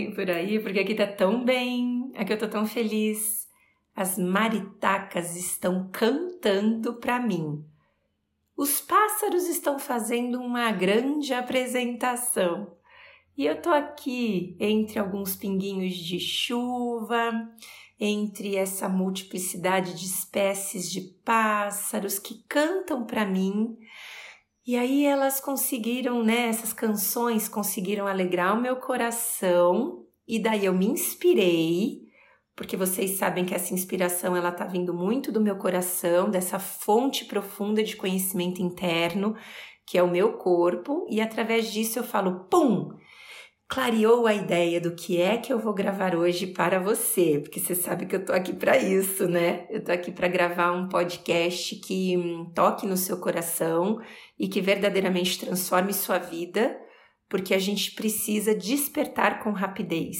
bem por aí? Porque aqui tá tão bem, aqui eu tô tão feliz. As maritacas estão cantando para mim. Os pássaros estão fazendo uma grande apresentação. E eu tô aqui entre alguns pinguinhos de chuva, entre essa multiplicidade de espécies de pássaros que cantam para mim e aí elas conseguiram, né? Essas canções conseguiram alegrar o meu coração e daí eu me inspirei, porque vocês sabem que essa inspiração ela tá vindo muito do meu coração, dessa fonte profunda de conhecimento interno, que é o meu corpo, e através disso eu falo, pum, clareou a ideia do que é que eu vou gravar hoje para você, porque você sabe que eu tô aqui para isso, né? Eu tô aqui para gravar um podcast que hum, toque no seu coração e que verdadeiramente transforme sua vida, porque a gente precisa despertar com rapidez,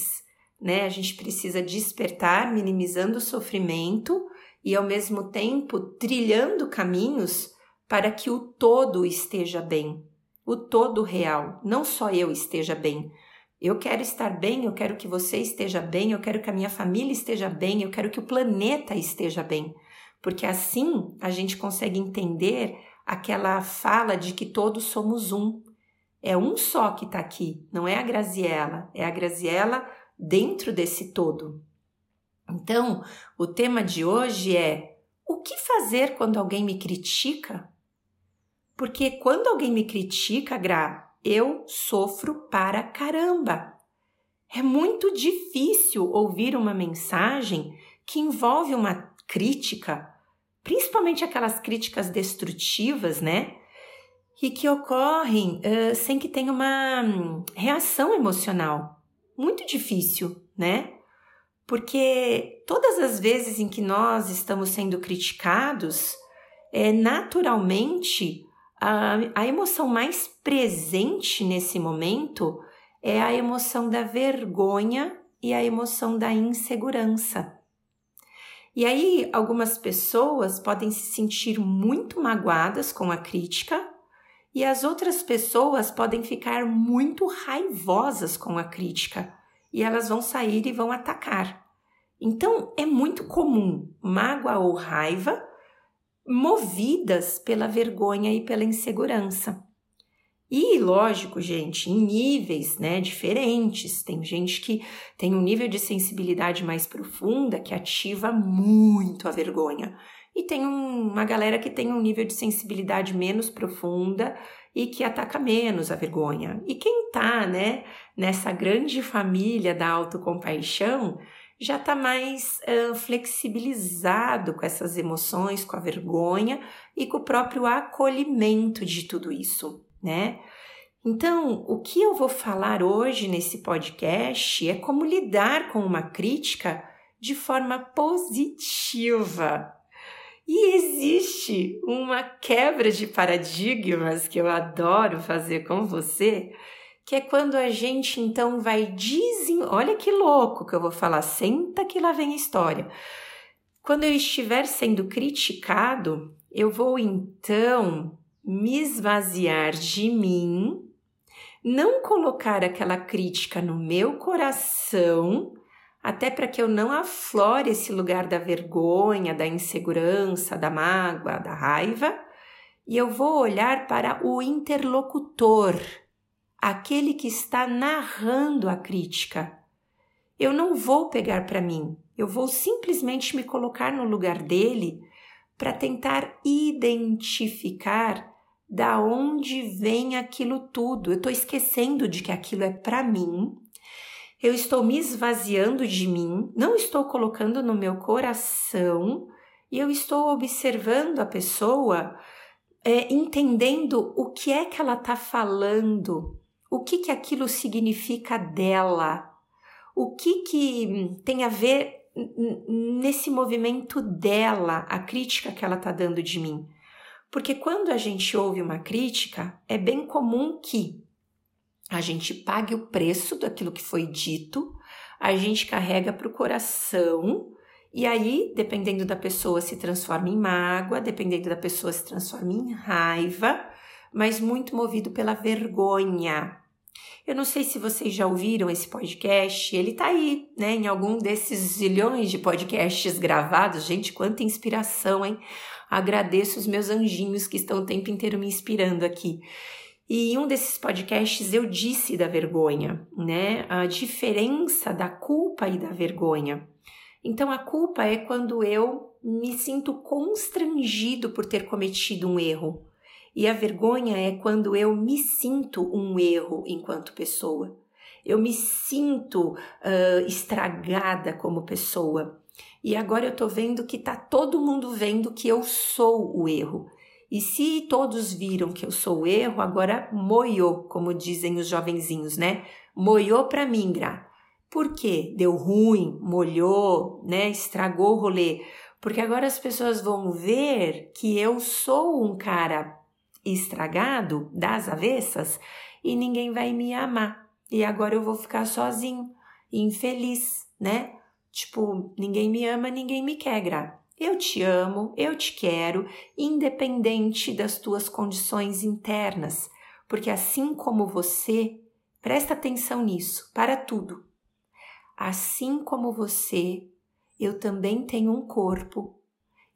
né? A gente precisa despertar minimizando o sofrimento e ao mesmo tempo trilhando caminhos para que o todo esteja bem, o todo real, não só eu esteja bem, eu quero estar bem, eu quero que você esteja bem, eu quero que a minha família esteja bem, eu quero que o planeta esteja bem. Porque assim a gente consegue entender aquela fala de que todos somos um. É um só que está aqui, não é a Graziella, é a Graziella dentro desse todo. Então, o tema de hoje é: o que fazer quando alguém me critica? Porque quando alguém me critica, Gra, eu sofro para caramba. É muito difícil ouvir uma mensagem que envolve uma crítica, principalmente aquelas críticas destrutivas, né? E que ocorrem uh, sem que tenha uma hum, reação emocional. Muito difícil, né? Porque todas as vezes em que nós estamos sendo criticados, é, naturalmente a, a emoção mais presente nesse momento é a emoção da vergonha e a emoção da insegurança. E aí, algumas pessoas podem se sentir muito magoadas com a crítica, e as outras pessoas podem ficar muito raivosas com a crítica, e elas vão sair e vão atacar. Então, é muito comum mágoa ou raiva movidas pela vergonha e pela insegurança. E lógico, gente, em níveis né, diferentes. Tem gente que tem um nível de sensibilidade mais profunda que ativa muito a vergonha. E tem uma galera que tem um nível de sensibilidade menos profunda e que ataca menos a vergonha. E quem tá, né, nessa grande família da autocompaixão, já está mais uh, flexibilizado com essas emoções, com a vergonha e com o próprio acolhimento de tudo isso, né? Então, o que eu vou falar hoje nesse podcast é como lidar com uma crítica de forma positiva. E existe uma quebra de paradigmas que eu adoro fazer com você, que é quando a gente então vai desen... Olha que louco que eu vou falar, senta que lá vem a história. Quando eu estiver sendo criticado, eu vou então me esvaziar de mim, não colocar aquela crítica no meu coração, até para que eu não aflore esse lugar da vergonha, da insegurança, da mágoa, da raiva, e eu vou olhar para o interlocutor, aquele que está narrando a crítica. Eu não vou pegar para mim, eu vou simplesmente me colocar no lugar dele para tentar identificar da onde vem aquilo tudo. Eu estou esquecendo de que aquilo é para mim. Eu estou me esvaziando de mim, não estou colocando no meu coração e eu estou observando a pessoa, é, entendendo o que é que ela está falando, o que que aquilo significa dela, o que que tem a ver nesse movimento dela, a crítica que ela está dando de mim. Porque quando a gente ouve uma crítica, é bem comum que a gente pague o preço daquilo que foi dito, a gente carrega para o coração, e aí, dependendo da pessoa, se transforma em mágoa, dependendo da pessoa, se transforma em raiva, mas muito movido pela vergonha, Eu não sei se vocês já ouviram esse podcast, ele tá aí, né, em algum desses zilhões de podcasts gravados. Gente, quanta inspiração, hein? Agradeço os meus anjinhos que estão o tempo inteiro me inspirando aqui. E em um desses podcasts eu disse da vergonha, né? A diferença da culpa e da vergonha. Então, a culpa é quando eu me sinto constrangido por ter cometido um erro. E a vergonha é quando eu me sinto um erro enquanto pessoa. Eu me sinto uh, estragada como pessoa. E agora eu tô vendo que tá todo mundo vendo que eu sou o erro. E se todos viram que eu sou o erro, agora moiou, como dizem os jovenzinhos, né? Moiou para mim, Gra. Por quê? Deu ruim, molhou, né? Estragou o rolê. Porque agora as pessoas vão ver que eu sou um cara estragado, das avessas, e ninguém vai me amar. E agora eu vou ficar sozinho, infeliz, né? Tipo, ninguém me ama, ninguém me quer. Eu te amo, eu te quero, independente das tuas condições internas, porque assim como você, presta atenção nisso, para tudo. Assim como você, eu também tenho um corpo,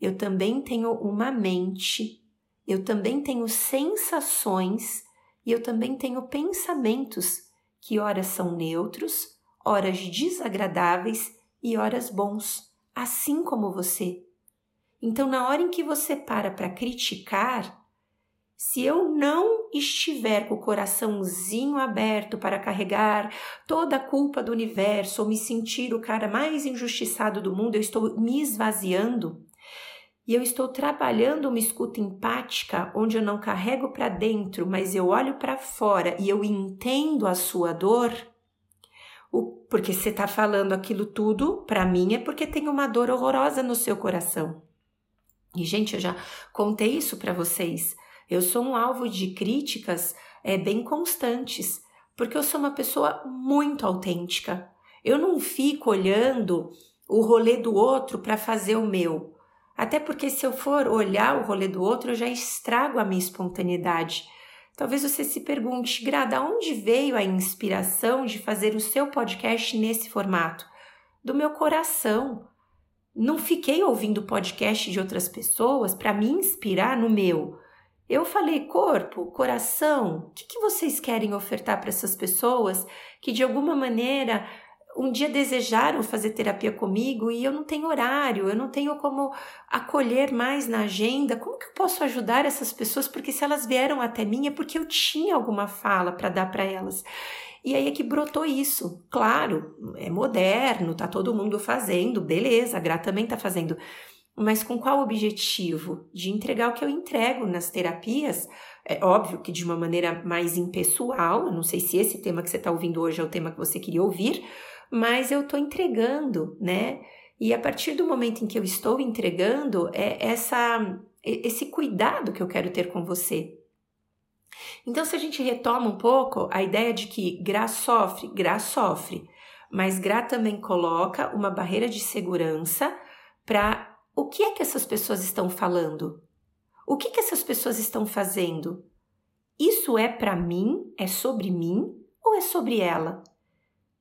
eu também tenho uma mente, eu também tenho sensações e eu também tenho pensamentos que ora são neutros, horas desagradáveis e horas bons, assim como você. Então, na hora em que você para para criticar, se eu não estiver com o coraçãozinho aberto para carregar toda a culpa do universo ou me sentir o cara mais injustiçado do mundo, eu estou me esvaziando e eu estou trabalhando uma escuta empática onde eu não carrego para dentro, mas eu olho para fora e eu entendo a sua dor. O, porque você está falando aquilo tudo para mim é porque tem uma dor horrorosa no seu coração. E gente, eu já contei isso para vocês. Eu sou um alvo de críticas é, bem constantes, porque eu sou uma pessoa muito autêntica. Eu não fico olhando o rolê do outro para fazer o meu. Até porque se eu for olhar o rolê do outro, eu já estrago a minha espontaneidade. Talvez você se pergunte, Grada, onde veio a inspiração de fazer o seu podcast nesse formato? Do meu coração. Não fiquei ouvindo podcast de outras pessoas para me inspirar no meu. Eu falei, corpo, coração, o que, que vocês querem ofertar para essas pessoas que de alguma maneira um dia desejaram fazer terapia comigo e eu não tenho horário, eu não tenho como acolher mais na agenda. Como que eu posso ajudar essas pessoas? Porque se elas vieram até mim é porque eu tinha alguma fala para dar para elas. E aí é que brotou isso. Claro, é moderno, tá todo mundo fazendo, beleza, a Gra também tá fazendo. Mas com qual objetivo? De entregar o que eu entrego nas terapias. É óbvio que de uma maneira mais impessoal, eu não sei se esse tema que você está ouvindo hoje é o tema que você queria ouvir, mas eu estou entregando, né? E a partir do momento em que eu estou entregando, é essa, esse cuidado que eu quero ter com você, então, se a gente retoma um pouco a ideia de que Gra sofre, Gra sofre, mas Gra também coloca uma barreira de segurança para o que é que essas pessoas estão falando? O que, que essas pessoas estão fazendo? Isso é para mim? É sobre mim? Ou é sobre ela?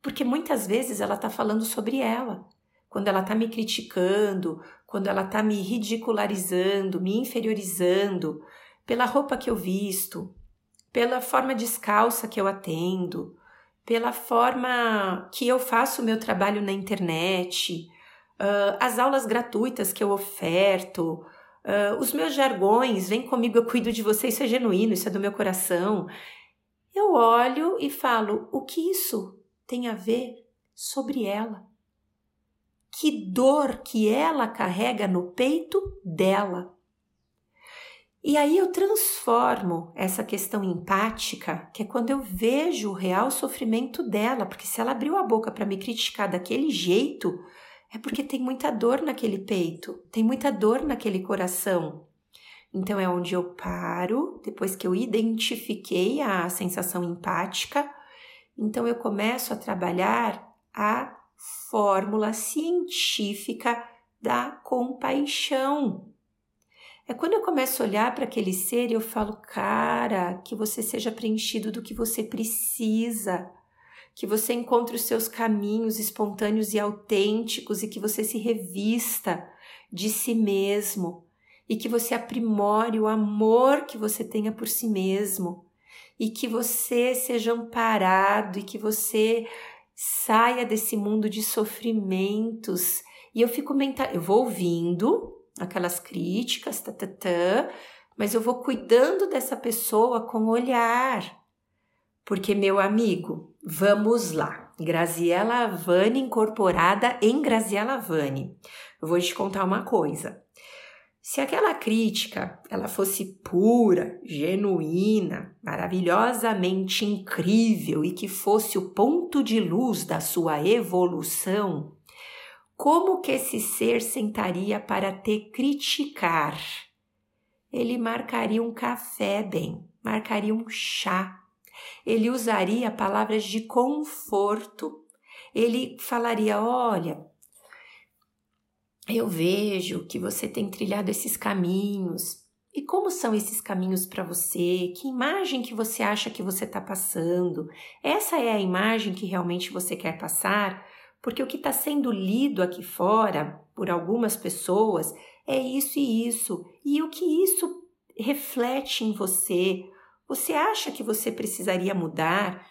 Porque muitas vezes ela está falando sobre ela. Quando ela está me criticando, quando ela está me ridicularizando, me inferiorizando, pela roupa que eu visto, pela forma descalça que eu atendo, pela forma que eu faço o meu trabalho na internet, uh, as aulas gratuitas que eu oferto, uh, os meus jargões, vem comigo, eu cuido de você, isso é genuíno, isso é do meu coração. Eu olho e falo: o que isso tem a ver sobre ela? Que dor que ela carrega no peito dela. E aí eu transformo essa questão empática, que é quando eu vejo o real sofrimento dela, porque se ela abriu a boca para me criticar daquele jeito, é porque tem muita dor naquele peito, tem muita dor naquele coração. Então é onde eu paro, depois que eu identifiquei a sensação empática, então eu começo a trabalhar a fórmula científica da compaixão. É quando eu começo a olhar para aquele ser e eu falo, cara, que você seja preenchido do que você precisa, que você encontre os seus caminhos espontâneos e autênticos e que você se revista de si mesmo e que você aprimore o amor que você tenha por si mesmo e que você seja amparado e que você saia desse mundo de sofrimentos. E eu fico mental, eu vou ouvindo aquelas críticas, tá, tá, tá, mas eu vou cuidando dessa pessoa com olhar. Porque, meu amigo, vamos lá. Graziela Vani incorporada em Graziela Vani. Eu vou te contar uma coisa. Se aquela crítica ela fosse pura, genuína, maravilhosamente incrível e que fosse o ponto de luz da sua evolução, como que esse ser sentaria para te criticar? Ele marcaria um café, bem, marcaria um chá. Ele usaria palavras de conforto. Ele falaria: olha, eu vejo que você tem trilhado esses caminhos. E como são esses caminhos para você? Que imagem que você acha que você está passando? Essa é a imagem que realmente você quer passar? Porque o que está sendo lido aqui fora por algumas pessoas é isso e isso. E o que isso reflete em você? Você acha que você precisaria mudar?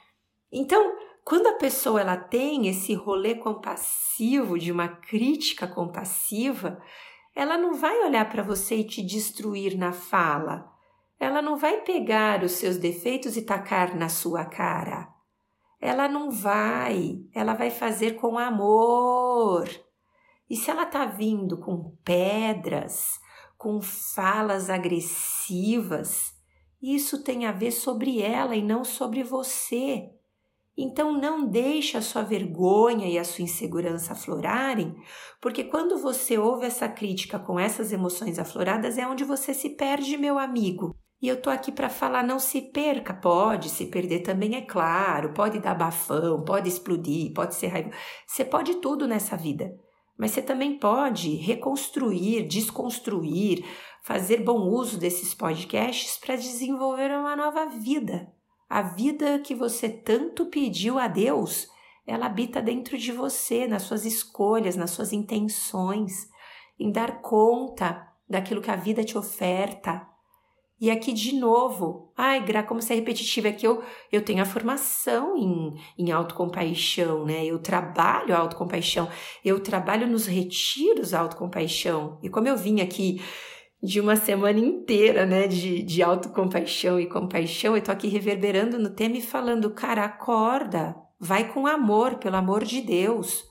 Então, quando a pessoa ela tem esse rolê compassivo de uma crítica compassiva, ela não vai olhar para você e te destruir na fala. Ela não vai pegar os seus defeitos e tacar na sua cara. Ela não vai, ela vai fazer com amor. E se ela tá vindo com pedras, com falas agressivas, isso tem a ver sobre ela e não sobre você. Então não deixe a sua vergonha e a sua insegurança aflorarem, porque quando você ouve essa crítica com essas emoções afloradas é onde você se perde, meu amigo. E eu tô aqui para falar, não se perca, pode se perder também, é claro, pode dar bafão, pode explodir, pode ser raiva. Você pode tudo nessa vida, mas você também pode reconstruir, desconstruir, fazer bom uso desses podcasts para desenvolver uma nova vida. A vida que você tanto pediu a Deus, ela habita dentro de você, nas suas escolhas, nas suas intenções, em dar conta daquilo que a vida te oferta. E aqui de novo, ai, Gra, como você é repetitiva, é que eu, eu tenho a formação em, em autocompaixão, né? Eu trabalho a autocompaixão, eu trabalho nos retiros a autocompaixão. E como eu vim aqui de uma semana inteira, né, de, de autocompaixão e compaixão, eu tô aqui reverberando no tema e falando, cara, acorda, vai com amor, pelo amor de Deus.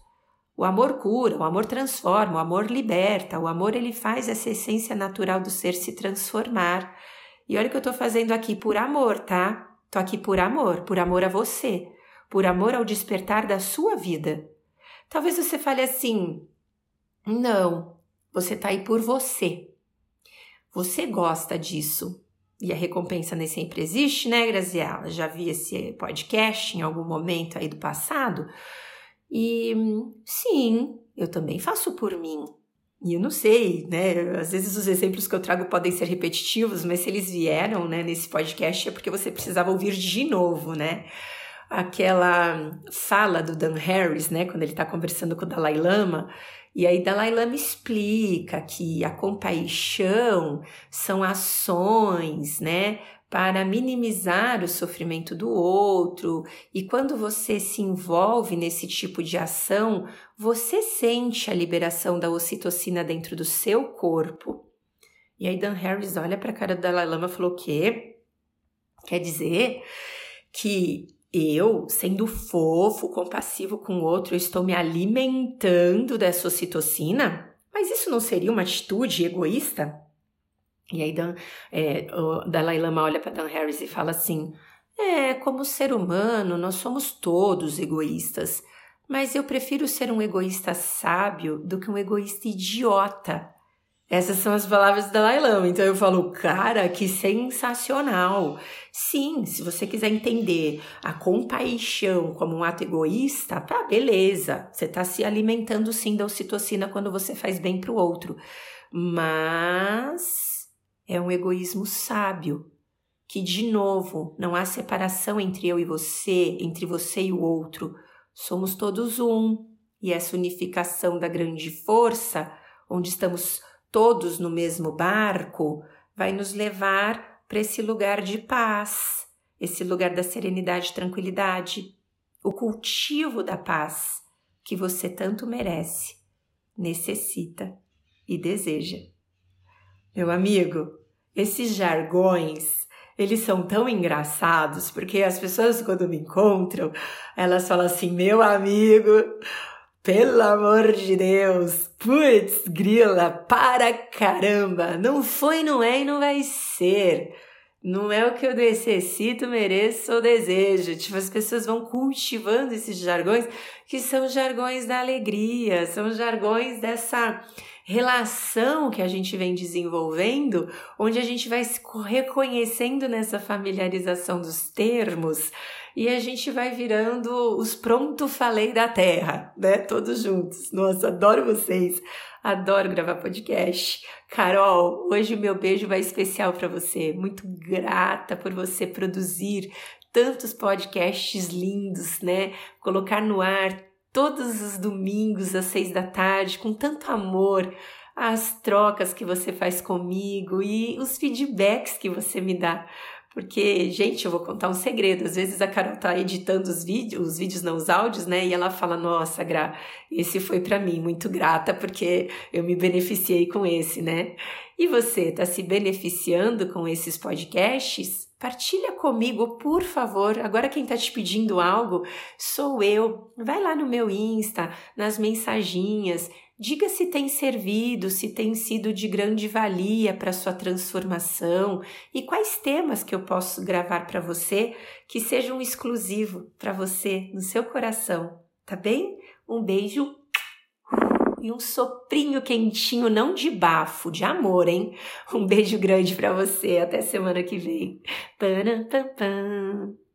O amor cura, o amor transforma, o amor liberta, o amor ele faz essa essência natural do ser se transformar. E olha o que eu tô fazendo aqui por amor, tá? Tô aqui por amor, por amor a você, por amor ao despertar da sua vida. Talvez você fale assim: não, você tá aí por você. Você gosta disso. E a recompensa nem sempre existe, né, Graziela? Já vi esse podcast em algum momento aí do passado. E sim, eu também faço por mim. E eu não sei, né? Às vezes os exemplos que eu trago podem ser repetitivos, mas se eles vieram, né, nesse podcast é porque você precisava ouvir de novo, né? Aquela fala do Dan Harris, né, quando ele está conversando com o Dalai Lama, e aí Dalai Lama explica que a compaixão são ações, né, para minimizar o sofrimento do outro, e quando você se envolve nesse tipo de ação, você sente a liberação da ocitocina dentro do seu corpo. E aí Dan Harris olha para a cara do Dalai Lama e falou: "O quê? Quer dizer que eu, sendo fofo, compassivo com o outro, estou me alimentando dessa ocitocina? Mas isso não seria uma atitude egoísta? E aí Dan, é, o Dalai Lama olha para Dan Harris e fala assim: É, como ser humano, nós somos todos egoístas, mas eu prefiro ser um egoísta sábio do que um egoísta idiota. Essas são as palavras do Dalai Lama. Então eu falo, cara, que sensacional. Sim, se você quiser entender a compaixão como um ato egoísta, tá, beleza. Você está se alimentando sim da ocitocina quando você faz bem para o outro. Mas é um egoísmo sábio, que de novo não há separação entre eu e você, entre você e o outro. Somos todos um, e essa unificação da grande força, onde estamos todos no mesmo barco, vai nos levar para esse lugar de paz, esse lugar da serenidade e tranquilidade, o cultivo da paz que você tanto merece, necessita e deseja. Meu amigo, esses jargões, eles são tão engraçados, porque as pessoas quando me encontram, elas falam assim: "Meu amigo, pelo amor de Deus, putz, grila, para caramba, não foi, não é e não vai ser. Não é o que eu necessito, mereço ou desejo. Tipo, as pessoas vão cultivando esses jargões que são jargões da alegria, são jargões dessa relação que a gente vem desenvolvendo, onde a gente vai se reconhecendo nessa familiarização dos termos e a gente vai virando os pronto falei da terra, né? Todos juntos. Nossa, adoro vocês. Adoro gravar podcast. Carol, hoje o meu beijo vai especial para você. Muito grata por você produzir tantos podcasts lindos, né? Colocar no ar todos os domingos às seis da tarde com tanto amor as trocas que você faz comigo e os feedbacks que você me dá. Porque, gente, eu vou contar um segredo. Às vezes a Carol tá editando os vídeos, os vídeos não os áudios, né? E ela fala: "Nossa, Gra, esse foi para mim, muito grata porque eu me beneficiei com esse, né?" E você tá se beneficiando com esses podcasts? Partilha comigo, por favor. Agora quem tá te pedindo algo sou eu. Vai lá no meu Insta, nas mensaginhas, Diga se tem servido, se tem sido de grande valia para sua transformação e quais temas que eu posso gravar para você que sejam exclusivo para você no seu coração, tá bem? Um beijo e um soprinho quentinho, não de bafo, de amor, hein? Um beijo grande para você. Até semana que vem. Pam, pam, pam.